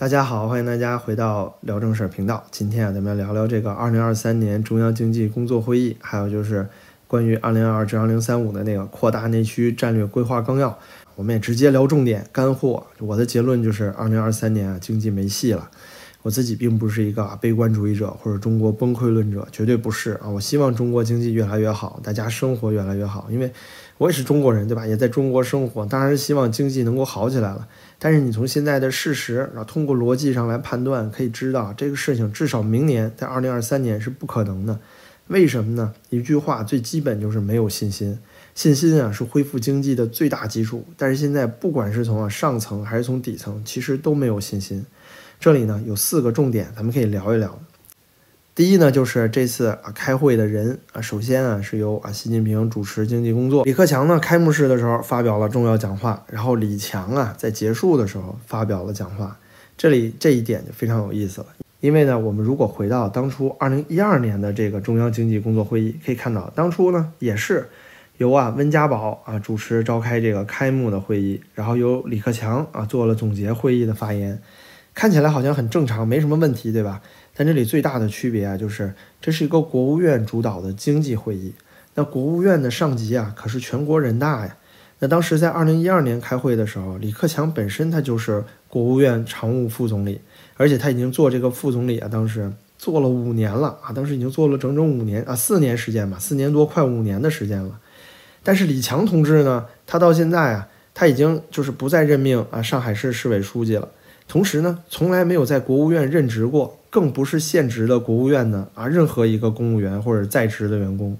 大家好，欢迎大家回到聊正事儿频道。今天啊，咱们聊聊这个二零二三年中央经济工作会议，还有就是关于二零二二至二零三五的那个扩大内需战略规划纲要。我们也直接聊重点干货。我的结论就是，二零二三年啊，经济没戏了。我自己并不是一个悲观主义者或者中国崩溃论者，绝对不是啊！我希望中国经济越来越好，大家生活越来越好，因为我也是中国人，对吧？也在中国生活，当然是希望经济能够好起来了。但是你从现在的事实，然后通过逻辑上来判断，可以知道这个事情至少明年在二零二三年是不可能的。为什么呢？一句话，最基本就是没有信心。信心啊，是恢复经济的最大基础。但是现在不管是从啊上层还是从底层，其实都没有信心。这里呢有四个重点，咱们可以聊一聊。第一呢，就是这次啊开会的人啊，首先啊是由啊习近平主持经济工作，李克强呢开幕式的时候发表了重要讲话，然后李强啊在结束的时候发表了讲话。这里这一点就非常有意思了，因为呢，我们如果回到当初二零一二年的这个中央经济工作会议，可以看到当初呢也是由啊温家宝啊主持召开这个开幕的会议，然后由李克强啊做了总结会议的发言。看起来好像很正常，没什么问题，对吧？但这里最大的区别啊，就是这是一个国务院主导的经济会议。那国务院的上级啊，可是全国人大呀。那当时在二零一二年开会的时候，李克强本身他就是国务院常务副总理，而且他已经做这个副总理啊，当时做了五年了啊，当时已经做了整整五年啊，四年时间吧，四年多快五年的时间了。但是李强同志呢，他到现在啊，他已经就是不再任命啊上海市市委书记了。同时呢，从来没有在国务院任职过，更不是现职的国务院的啊任何一个公务员或者在职的员工，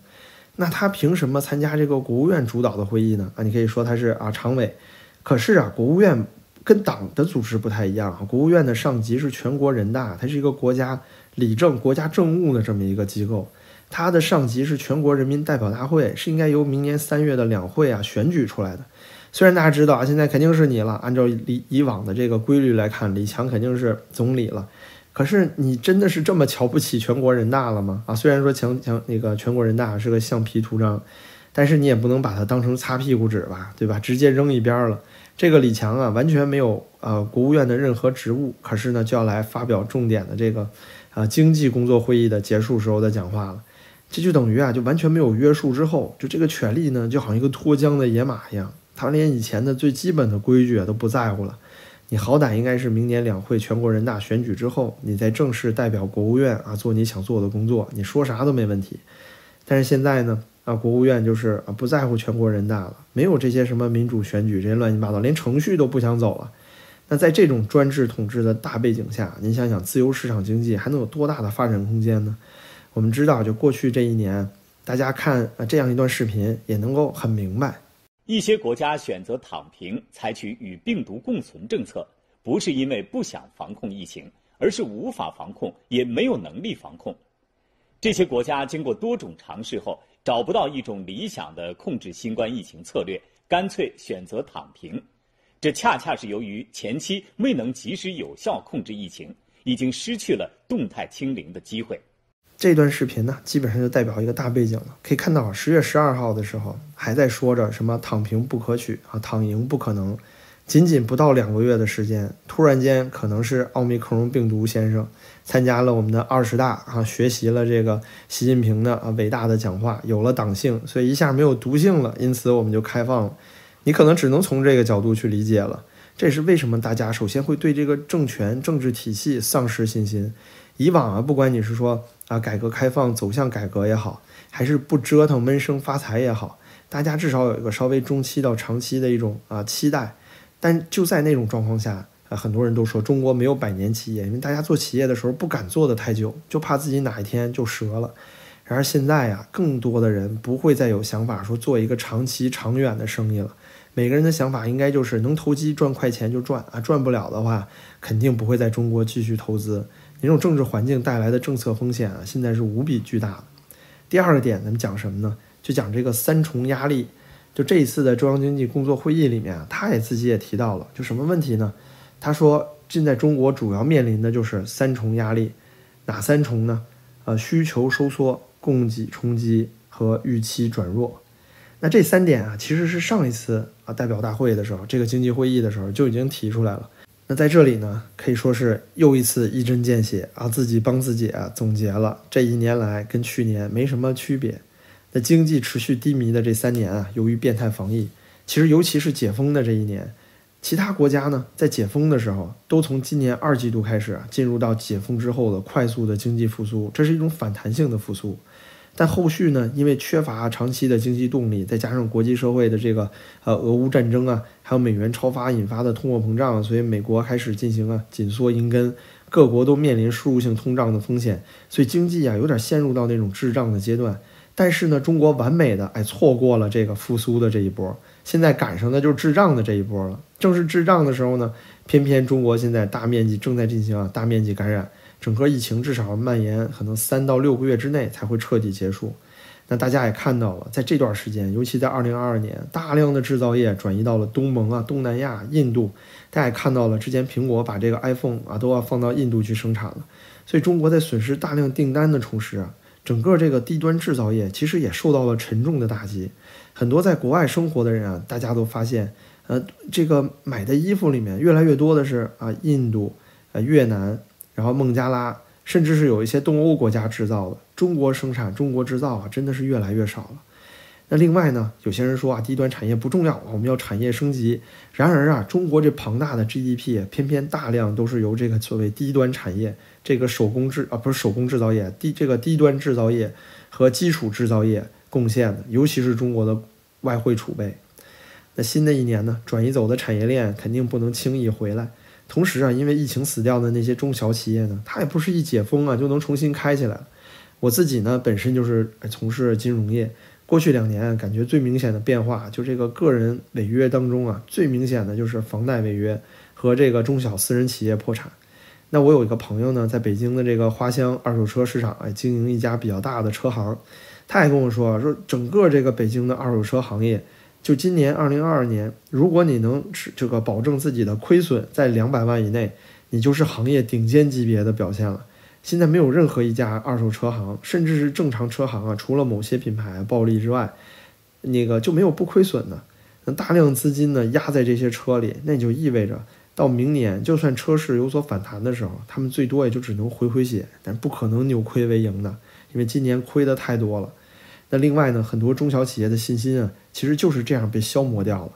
那他凭什么参加这个国务院主导的会议呢？啊，你可以说他是啊常委，可是啊，国务院跟党的组织不太一样啊，国务院的上级是全国人大，它是一个国家理政、国家政务的这么一个机构，它的上级是全国人民代表大会，是应该由明年三月的两会啊选举出来的。虽然大家知道啊，现在肯定是你了。按照以以往的这个规律来看，李强肯定是总理了。可是你真的是这么瞧不起全国人大了吗？啊，虽然说强强那个全国人大是个橡皮图章，但是你也不能把它当成擦屁股纸吧，对吧？直接扔一边了。这个李强啊，完全没有呃国务院的任何职务，可是呢就要来发表重点的这个啊经济工作会议的结束时候的讲话了。这就等于啊，就完全没有约束之后，就这个权力呢，就好像一个脱缰的野马一样。他连以前的最基本的规矩啊都不在乎了，你好歹应该是明年两会全国人大选举之后，你再正式代表国务院啊做你想做的工作，你说啥都没问题。但是现在呢，啊国务院就是啊不在乎全国人大了，没有这些什么民主选举这些乱七八糟，连程序都不想走了。那在这种专制统治的大背景下，您想想自由市场经济还能有多大的发展空间呢？我们知道，就过去这一年，大家看啊这样一段视频也能够很明白。一些国家选择躺平，采取与病毒共存政策，不是因为不想防控疫情，而是无法防控，也没有能力防控。这些国家经过多种尝试后，找不到一种理想的控制新冠疫情策略，干脆选择躺平。这恰恰是由于前期未能及时有效控制疫情，已经失去了动态清零的机会。这段视频呢，基本上就代表一个大背景了。可以看到，十月十二号的时候还在说着什么“躺平不可取啊，躺赢不可能”。仅仅不到两个月的时间，突然间可能是奥密克戎病毒先生参加了我们的二十大啊，学习了这个习近平的啊伟大的讲话，有了党性，所以一下没有毒性了，因此我们就开放了。你可能只能从这个角度去理解了。这是为什么大家首先会对这个政权、政治体系丧失信心。以往啊，不管你是说啊改革开放走向改革也好，还是不折腾闷声发财也好，大家至少有一个稍微中期到长期的一种啊期待。但就在那种状况下啊，很多人都说中国没有百年企业，因为大家做企业的时候不敢做的太久，就怕自己哪一天就折了。然而现在呀，更多的人不会再有想法说做一个长期长远的生意了。每个人的想法应该就是能投机赚快钱就赚啊，赚不了的话肯定不会在中国继续投资。那种政治环境带来的政策风险啊，现在是无比巨大的。第二个点，咱们讲什么呢？就讲这个三重压力。就这一次的中央经济工作会议里面啊，他也自己也提到了，就什么问题呢？他说现在中国主要面临的就是三重压力，哪三重呢？呃，需求收缩、供给冲击和预期转弱。那这三点啊，其实是上一次啊代表大会的时候，这个经济会议的时候就已经提出来了。那在这里呢，可以说是又一次一针见血啊，自己帮自己啊总结了这一年来跟去年没什么区别。那经济持续低迷的这三年啊，由于变态防疫，其实尤其是解封的这一年，其他国家呢在解封的时候，都从今年二季度开始啊，进入到解封之后的快速的经济复苏，这是一种反弹性的复苏。但后续呢，因为缺乏长期的经济动力，再加上国际社会的这个呃俄乌战争啊，还有美元超发引发的通货膨胀，所以美国开始进行啊紧缩银根，各国都面临输入性通胀的风险，所以经济啊有点陷入到那种滞胀的阶段。但是呢，中国完美的哎错过了这个复苏的这一波，现在赶上的就是滞胀的这一波了。正是滞胀的时候呢，偏偏中国现在大面积正在进行啊大面积感染。整个疫情至少蔓延可能三到六个月之内才会彻底结束。那大家也看到了，在这段时间，尤其在二零二二年，大量的制造业转移到了东盟啊、东南亚、印度。大家也看到了，之前苹果把这个 iPhone 啊都要放到印度去生产了。所以中国在损失大量订单的同时啊，整个这个低端制造业其实也受到了沉重的打击。很多在国外生活的人啊，大家都发现，呃，这个买的衣服里面越来越多的是啊，印度、啊越南。然后孟加拉，甚至是有一些东欧国家制造的，中国生产、中国制造啊，真的是越来越少了。那另外呢，有些人说啊，低端产业不重要，我们要产业升级。然而啊，中国这庞大的 GDP，偏偏大量都是由这个所谓低端产业，这个手工制啊，不是手工制造业，低这个低端制造业和基础制造业贡献的，尤其是中国的外汇储备。那新的一年呢，转移走的产业链肯定不能轻易回来。同时啊，因为疫情死掉的那些中小企业呢，它也不是一解封啊就能重新开起来。我自己呢，本身就是从事金融业，过去两年感觉最明显的变化，就这个个人违约当中啊，最明显的就是房贷违约和这个中小私人企业破产。那我有一个朋友呢，在北京的这个花乡二手车市场啊，经营一家比较大的车行，他也跟我说说，整个这个北京的二手车行业。就今年二零二二年，如果你能这个保证自己的亏损在两百万以内，你就是行业顶尖级别的表现了。现在没有任何一家二手车行，甚至是正常车行啊，除了某些品牌暴利之外，那个就没有不亏损的。那大量资金呢压在这些车里，那就意味着到明年就算车市有所反弹的时候，他们最多也就只能回回血，但不可能扭亏为盈的，因为今年亏的太多了。那另外呢，很多中小企业的信心啊，其实就是这样被消磨掉了。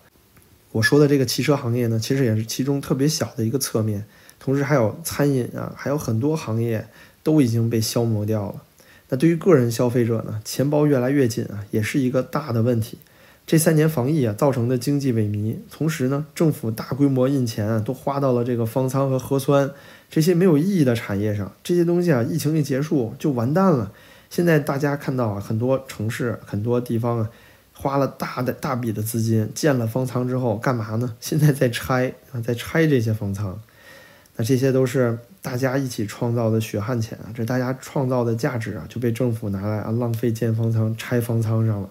我说的这个汽车行业呢，其实也是其中特别小的一个侧面。同时还有餐饮啊，还有很多行业都已经被消磨掉了。那对于个人消费者呢，钱包越来越紧啊，也是一个大的问题。这三年防疫啊造成的经济萎靡，同时呢，政府大规模印钱啊，都花到了这个方舱和核酸这些没有意义的产业上。这些东西啊，疫情一结束就完蛋了。现在大家看到啊，很多城市、很多地方啊，花了大的大笔的资金建了方舱之后，干嘛呢？现在在拆啊，在拆这些方舱。那这些都是大家一起创造的血汗钱啊，这大家创造的价值啊，就被政府拿来啊浪费建方舱、拆方舱上了。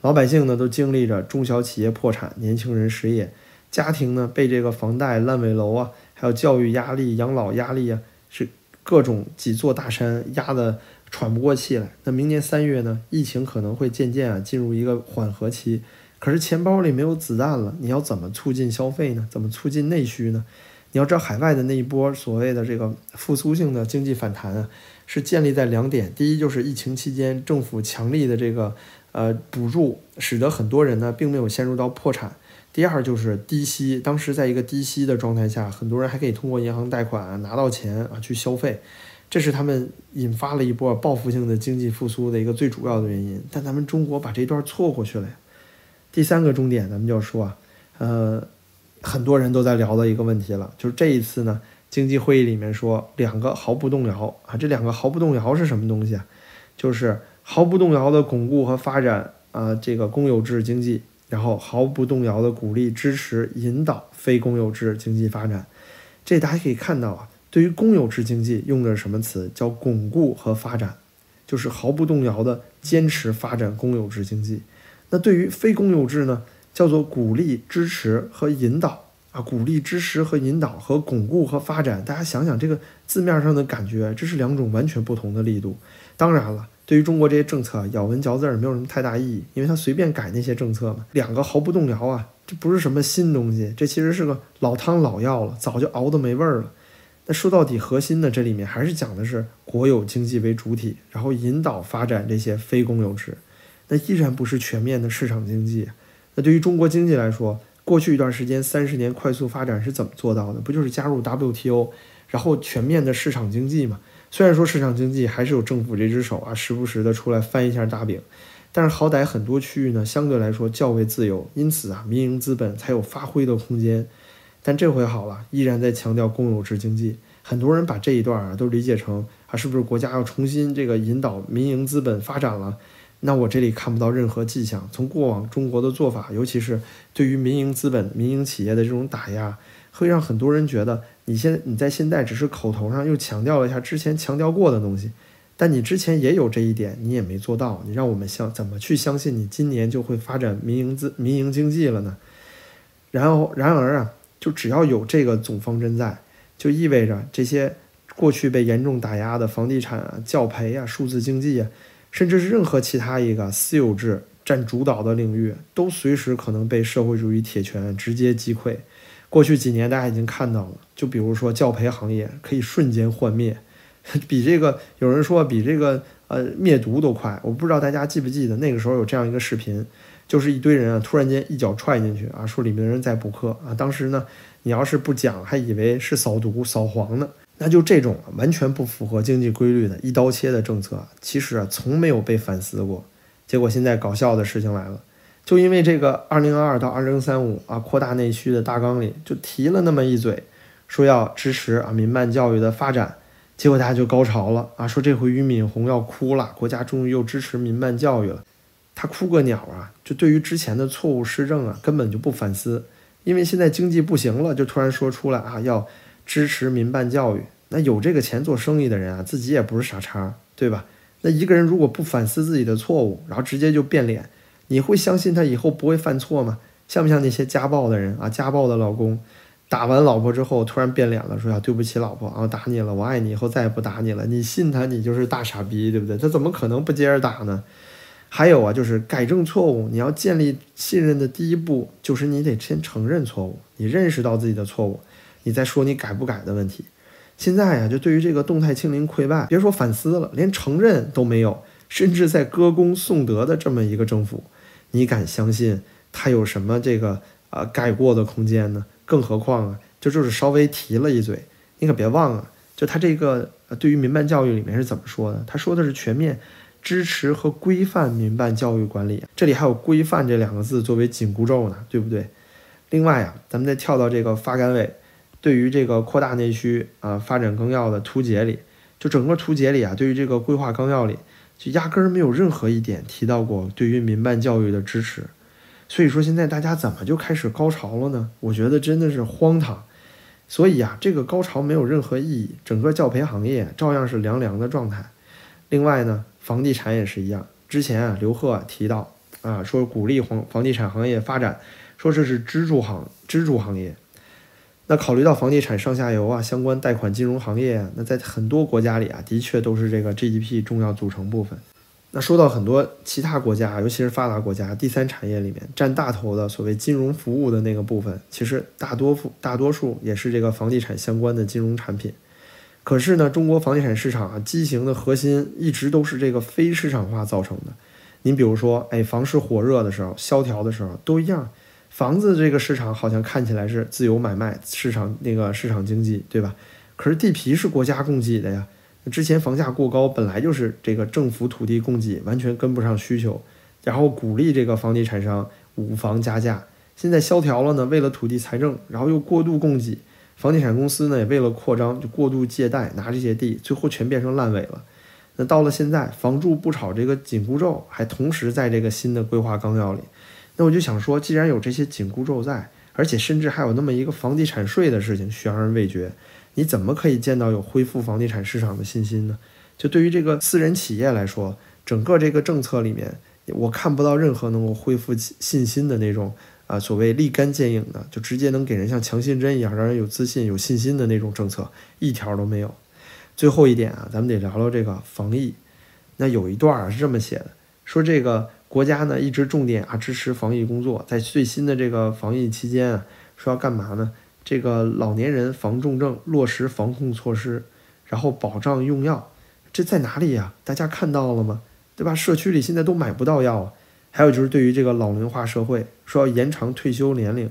老百姓呢，都经历着中小企业破产、年轻人失业、家庭呢被这个房贷、烂尾楼啊，还有教育压力、养老压力啊，是各种几座大山压的。喘不过气来。那明年三月呢？疫情可能会渐渐啊进入一个缓和期，可是钱包里没有子弹了，你要怎么促进消费呢？怎么促进内需呢？你要知道，海外的那一波所谓的这个复苏性的经济反弹啊，是建立在两点：第一，就是疫情期间政府强力的这个呃补助，使得很多人呢并没有陷入到破产；第二，就是低息，当时在一个低息的状态下，很多人还可以通过银行贷款啊拿到钱啊去消费。这是他们引发了一波报复性的经济复苏的一个最主要的原因，但咱们中国把这段错过去了呀。第三个重点，咱们就说啊，呃，很多人都在聊的一个问题了，就是这一次呢，经济会议里面说两个毫不动摇啊，这两个毫不动摇是什么东西啊？就是毫不动摇的巩固和发展啊这个公有制经济，然后毫不动摇的鼓励支持引导非公有制经济发展。这大家可以看到啊。对于公有制经济用的是什么词？叫巩固和发展，就是毫不动摇的坚持发展公有制经济。那对于非公有制呢？叫做鼓励、支持和引导啊，鼓励、支持和引导和巩固和发展。大家想想这个字面上的感觉，这是两种完全不同的力度。当然了，对于中国这些政策，咬文嚼字儿没有什么太大意义，因为他随便改那些政策嘛。两个毫不动摇啊，这不是什么新东西，这其实是个老汤老药了，早就熬得没味儿了。那说到底，核心的这里面还是讲的是国有经济为主体，然后引导发展这些非公有制，那依然不是全面的市场经济。那对于中国经济来说，过去一段时间三十年快速发展是怎么做到的？不就是加入 WTO，然后全面的市场经济嘛？虽然说市场经济还是有政府这只手啊，时不时的出来翻一下大饼，但是好歹很多区域呢相对来说较为自由，因此啊，民营资本才有发挥的空间。但这回好了，依然在强调公有制经济。很多人把这一段啊都理解成啊，是不是国家要重新这个引导民营资本发展了？那我这里看不到任何迹象。从过往中国的做法，尤其是对于民营资本、民营企业的这种打压，会让很多人觉得你现你在现在只是口头上又强调了一下之前强调过的东西，但你之前也有这一点，你也没做到。你让我们相怎么去相信你今年就会发展民营资民营经济了呢？然后然而啊。就只要有这个总方针在，就意味着这些过去被严重打压的房地产啊、教培啊、数字经济啊，甚至是任何其他一个私有制占主导的领域，都随时可能被社会主义铁拳直接击溃。过去几年大家已经看到了，就比如说教培行业可以瞬间幻灭，比这个有人说比这个呃灭毒都快。我不知道大家记不记得那个时候有这样一个视频。就是一堆人啊，突然间一脚踹进去啊，说里面的人在补课啊。当时呢，你要是不讲，还以为是扫毒扫黄呢。那就这种完全不符合经济规律的一刀切的政策，其实啊，从没有被反思过。结果现在搞笑的事情来了，就因为这个二零二二到二零三五啊，扩大内需的大纲里就提了那么一嘴，说要支持啊民办教育的发展。结果大家就高潮了啊，说这回俞敏洪要哭了，国家终于又支持民办教育了。他哭个鸟啊！就对于之前的错误施政啊，根本就不反思，因为现在经济不行了，就突然说出来啊，要支持民办教育。那有这个钱做生意的人啊，自己也不是傻叉，对吧？那一个人如果不反思自己的错误，然后直接就变脸，你会相信他以后不会犯错吗？像不像那些家暴的人啊？家暴的老公打完老婆之后突然变脸了，说呀对不起老婆啊，打你了，我爱你，以后再也不打你了。你信他，你就是大傻逼，对不对？他怎么可能不接着打呢？还有啊，就是改正错误。你要建立信任的第一步，就是你得先承认错误，你认识到自己的错误，你再说你改不改的问题。现在呀，就对于这个动态清零溃败，别说反思了，连承认都没有，甚至在歌功颂德的这么一个政府，你敢相信他有什么这个呃改过的空间呢？更何况啊，就就是稍微提了一嘴，你可别忘了，就他这个对于民办教育里面是怎么说的？他说的是全面。支持和规范民办教育管理，这里还有“规范”这两个字作为紧箍咒呢，对不对？另外啊，咱们再跳到这个发改委对于这个扩大内需啊发展纲要的图解里，就整个图解里啊，对于这个规划纲要里，就压根儿没有任何一点提到过对于民办教育的支持。所以说现在大家怎么就开始高潮了呢？我觉得真的是荒唐。所以啊，这个高潮没有任何意义，整个教培行业照样是凉凉的状态。另外呢？房地产也是一样，之前啊，刘鹤提到啊，说鼓励房房地产行业发展，说这是支柱行支柱行业。那考虑到房地产上下游啊，相关贷款金融行业啊，那在很多国家里啊，的确都是这个 GDP 重要组成部分。那说到很多其他国家，尤其是发达国家，第三产业里面占大头的所谓金融服务的那个部分，其实大多数大多数也是这个房地产相关的金融产品。可是呢，中国房地产市场啊，畸形的核心一直都是这个非市场化造成的。您比如说，哎，房市火热的时候、萧条的时候都一样，房子这个市场好像看起来是自由买卖市场，那个市场经济，对吧？可是地皮是国家供给的呀。之前房价过高，本来就是这个政府土地供给完全跟不上需求，然后鼓励这个房地产商五房加价。现在萧条了呢，为了土地财政，然后又过度供给。房地产公司呢，也为了扩张就过度借贷拿这些地，最后全变成烂尾了。那到了现在，房住不炒这个紧箍咒还同时在这个新的规划纲要里。那我就想说，既然有这些紧箍咒在，而且甚至还有那么一个房地产税的事情悬而未决，你怎么可以见到有恢复房地产市场的信心呢？就对于这个私人企业来说，整个这个政策里面，我看不到任何能够恢复信心的那种。啊，所谓立竿见影的，就直接能给人像强心针一样，让人有自信、有信心的那种政策，一条都没有。最后一点啊，咱们得聊聊这个防疫。那有一段啊是这么写的，说这个国家呢一直重点啊支持防疫工作，在最新的这个防疫期间啊，说要干嘛呢？这个老年人防重症，落实防控措施，然后保障用药，这在哪里呀？大家看到了吗？对吧？社区里现在都买不到药啊。还有就是对于这个老龄化社会，说要延长退休年龄，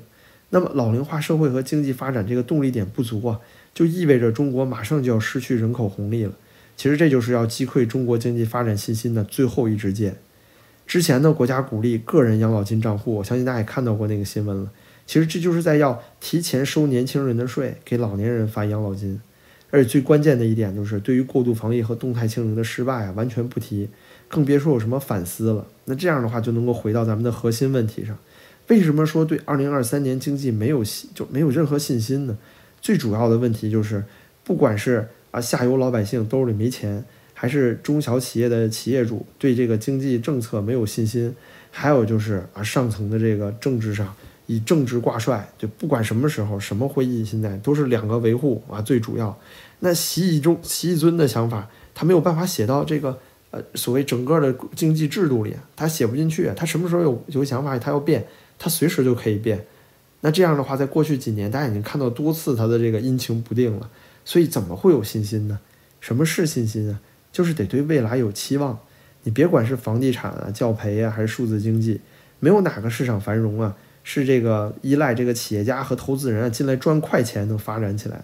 那么老龄化社会和经济发展这个动力点不足啊，就意味着中国马上就要失去人口红利了。其实这就是要击溃中国经济发展信心的最后一支箭。之前呢，国家鼓励个人养老金账户，我相信大家也看到过那个新闻了。其实这就是在要提前收年轻人的税，给老年人发养老金。而且最关键的一点就是，对于过度防疫和动态清零的失败啊，完全不提，更别说有什么反思了。那这样的话，就能够回到咱们的核心问题上：为什么说对二零二三年经济没有信，就没有任何信心呢？最主要的问题就是，不管是啊下游老百姓兜里没钱。还是中小企业的企业主对这个经济政策没有信心，还有就是啊上层的这个政治上以政治挂帅，就不管什么时候什么会议，现在都是两个维护啊最主要。那习以中习以尊的想法，他没有办法写到这个呃所谓整个的经济制度里，他写不进去。他什么时候有有想法，他要变，他随时就可以变。那这样的话，在过去几年，大家已经看到多次他的这个阴晴不定了，所以怎么会有信心呢？什么是信心啊？就是得对未来有期望，你别管是房地产啊、教培啊，还是数字经济，没有哪个市场繁荣啊是这个依赖这个企业家和投资人啊进来赚快钱能发展起来。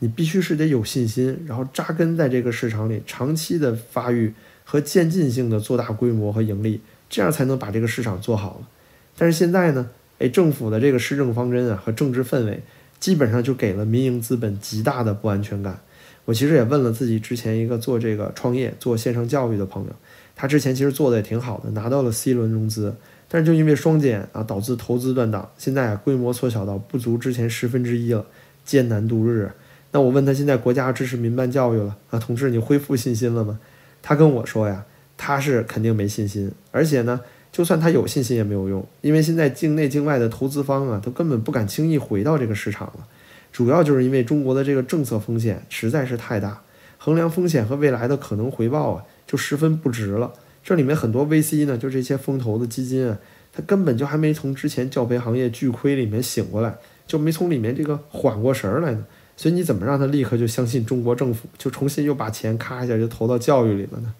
你必须是得有信心，然后扎根在这个市场里，长期的发育和渐进性的做大规模和盈利，这样才能把这个市场做好了。但是现在呢，哎，政府的这个施政方针啊和政治氛围，基本上就给了民营资本极大的不安全感。我其实也问了自己之前一个做这个创业、做线上教育的朋友，他之前其实做的也挺好的，拿到了 C 轮融资，但是就因为双减啊，导致投资断档，现在啊规模缩小到不足之前十分之一了，艰难度日。那我问他现在国家支持民办教育了啊，同志你恢复信心了吗？他跟我说呀，他是肯定没信心，而且呢，就算他有信心也没有用，因为现在境内境外的投资方啊，都根本不敢轻易回到这个市场了。主要就是因为中国的这个政策风险实在是太大，衡量风险和未来的可能回报啊，就十分不值了。这里面很多 VC 呢，就这些风投的基金啊，它根本就还没从之前教培行业巨亏里面醒过来，就没从里面这个缓过神来呢。所以你怎么让他立刻就相信中国政府，就重新又把钱咔一下就投到教育里了呢？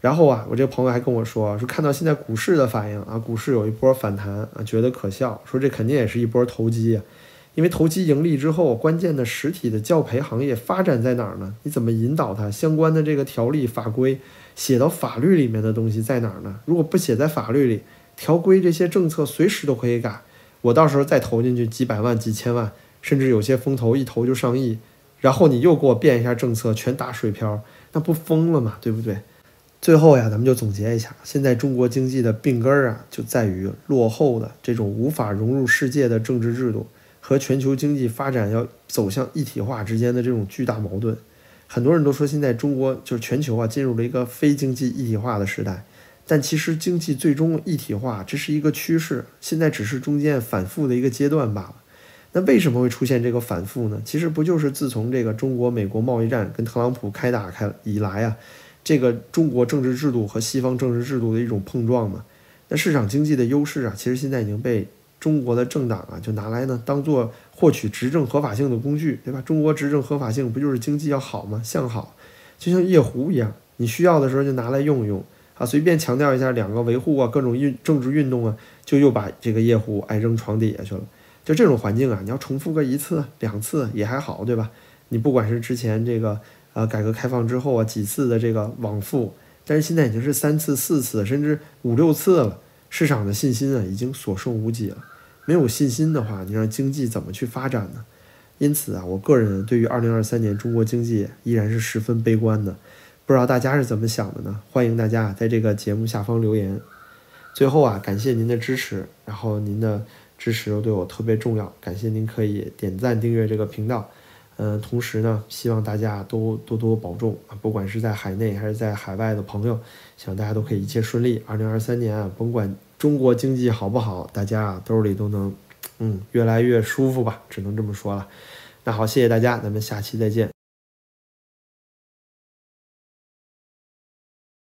然后啊，我这个朋友还跟我说，说看到现在股市的反应啊，股市有一波反弹啊，觉得可笑，说这肯定也是一波投机啊。因为投机盈利之后，关键的实体的教培行业发展在哪儿呢？你怎么引导它？相关的这个条例法规写到法律里面的东西在哪儿呢？如果不写在法律里，条规这些政策随时都可以改。我到时候再投进去几百万、几千万，甚至有些风投一投就上亿，然后你又给我变一下政策，全打水漂，那不疯了吗？对不对？最后呀，咱们就总结一下，现在中国经济的病根儿啊，就在于落后的这种无法融入世界的政治制度。和全球经济发展要走向一体化之间的这种巨大矛盾，很多人都说现在中国就是全球啊进入了一个非经济一体化的时代，但其实经济最终一体化这是一个趋势，现在只是中间反复的一个阶段罢了。那为什么会出现这个反复呢？其实不就是自从这个中国美国贸易战跟特朗普开打开以来啊，这个中国政治制度和西方政治制度的一种碰撞吗？那市场经济的优势啊，其实现在已经被。中国的政党啊，就拿来呢当做获取执政合法性的工具，对吧？中国执政合法性不就是经济要好吗？向好，就像夜壶一样，你需要的时候就拿来用一用啊。随便强调一下两个维护啊，各种运政治运动啊，就又把这个夜壶哎扔床底下去了。就这种环境啊，你要重复个一次两次也还好，对吧？你不管是之前这个呃改革开放之后啊几次的这个往复，但是现在已经是三次、四次，甚至五六次了。市场的信心啊，已经所剩无几了。没有信心的话，你让经济怎么去发展呢？因此啊，我个人对于二零二三年中国经济依然是十分悲观的。不知道大家是怎么想的呢？欢迎大家在这个节目下方留言。最后啊，感谢您的支持，然后您的支持又对我特别重要，感谢您可以点赞订阅这个频道。嗯，同时呢，希望大家都多多保重啊！不管是在海内还是在海外的朋友，希望大家都可以一切顺利。二零二三年啊，甭管中国经济好不好，大家啊兜里都能，嗯，越来越舒服吧，只能这么说了。那好，谢谢大家，咱们下期再见。